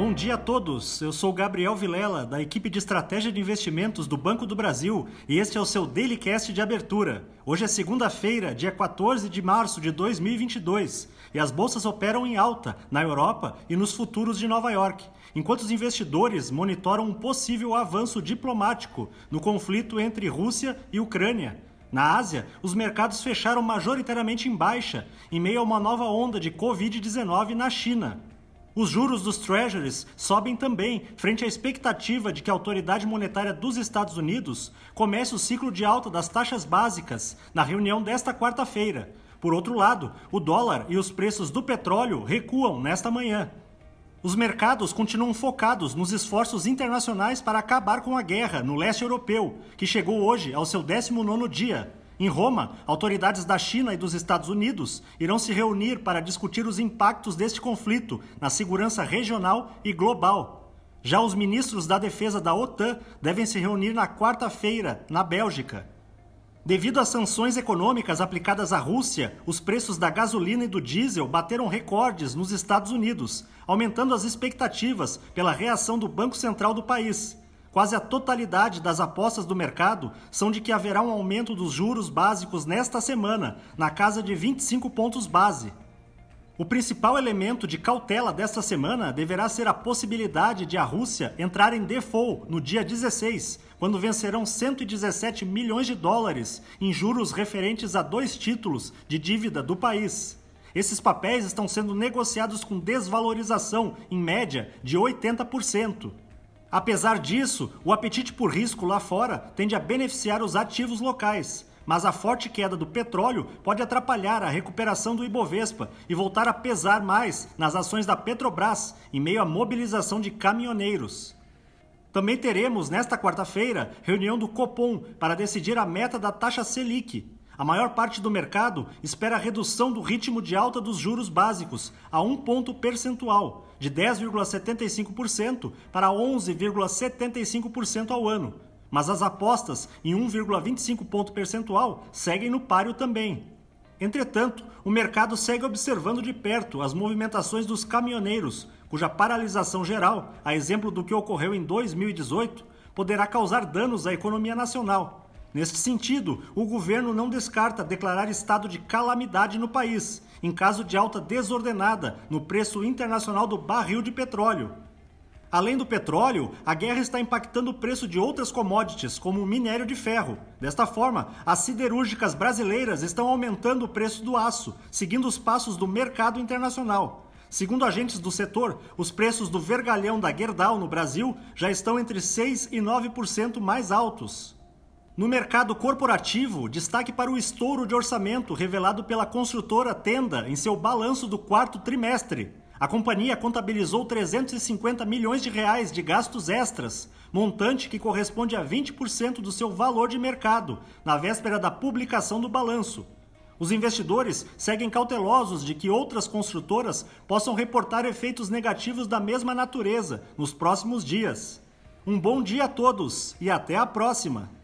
Bom dia a todos. Eu sou Gabriel Vilela, da equipe de estratégia de investimentos do Banco do Brasil, e este é o seu Dailycast de abertura. Hoje é segunda-feira, dia 14 de março de 2022, e as bolsas operam em alta na Europa e nos futuros de Nova York, enquanto os investidores monitoram um possível avanço diplomático no conflito entre Rússia e Ucrânia. Na Ásia, os mercados fecharam majoritariamente em baixa, em meio a uma nova onda de Covid-19 na China. Os juros dos Treasuries sobem também, frente à expectativa de que a autoridade monetária dos Estados Unidos comece o ciclo de alta das taxas básicas na reunião desta quarta-feira. Por outro lado, o dólar e os preços do petróleo recuam nesta manhã. Os mercados continuam focados nos esforços internacionais para acabar com a guerra no leste europeu, que chegou hoje ao seu 19º dia, em Roma, autoridades da China e dos Estados Unidos irão se reunir para discutir os impactos deste conflito na segurança regional e global. Já os ministros da defesa da OTAN devem se reunir na quarta-feira, na Bélgica. Devido às sanções econômicas aplicadas à Rússia, os preços da gasolina e do diesel bateram recordes nos Estados Unidos, aumentando as expectativas pela reação do Banco Central do país. Quase a totalidade das apostas do mercado são de que haverá um aumento dos juros básicos nesta semana, na casa de 25 pontos base. O principal elemento de cautela desta semana deverá ser a possibilidade de a Rússia entrar em default no dia 16, quando vencerão 117 milhões de dólares em juros referentes a dois títulos de dívida do país. Esses papéis estão sendo negociados com desvalorização, em média, de 80%. Apesar disso, o apetite por risco lá fora tende a beneficiar os ativos locais, mas a forte queda do petróleo pode atrapalhar a recuperação do Ibovespa e voltar a pesar mais nas ações da Petrobras em meio à mobilização de caminhoneiros. Também teremos nesta quarta-feira reunião do Copom para decidir a meta da taxa Selic, a maior parte do mercado espera a redução do ritmo de alta dos juros básicos a um ponto percentual, de 10,75% para 11,75% ao ano. Mas as apostas em 1,25 ponto percentual seguem no páreo também. Entretanto, o mercado segue observando de perto as movimentações dos caminhoneiros, cuja paralisação geral, a exemplo do que ocorreu em 2018, poderá causar danos à economia nacional Neste sentido, o governo não descarta declarar estado de calamidade no país, em caso de alta desordenada no preço internacional do barril de petróleo. Além do petróleo, a guerra está impactando o preço de outras commodities, como o minério de ferro. Desta forma, as siderúrgicas brasileiras estão aumentando o preço do aço, seguindo os passos do mercado internacional. Segundo agentes do setor, os preços do vergalhão da Gerdau no Brasil já estão entre 6 e 9% mais altos. No mercado corporativo, destaque para o estouro de orçamento revelado pela construtora Tenda em seu balanço do quarto trimestre. A companhia contabilizou 350 milhões de reais de gastos extras, montante que corresponde a 20% do seu valor de mercado, na véspera da publicação do balanço. Os investidores seguem cautelosos de que outras construtoras possam reportar efeitos negativos da mesma natureza nos próximos dias. Um bom dia a todos e até a próxima!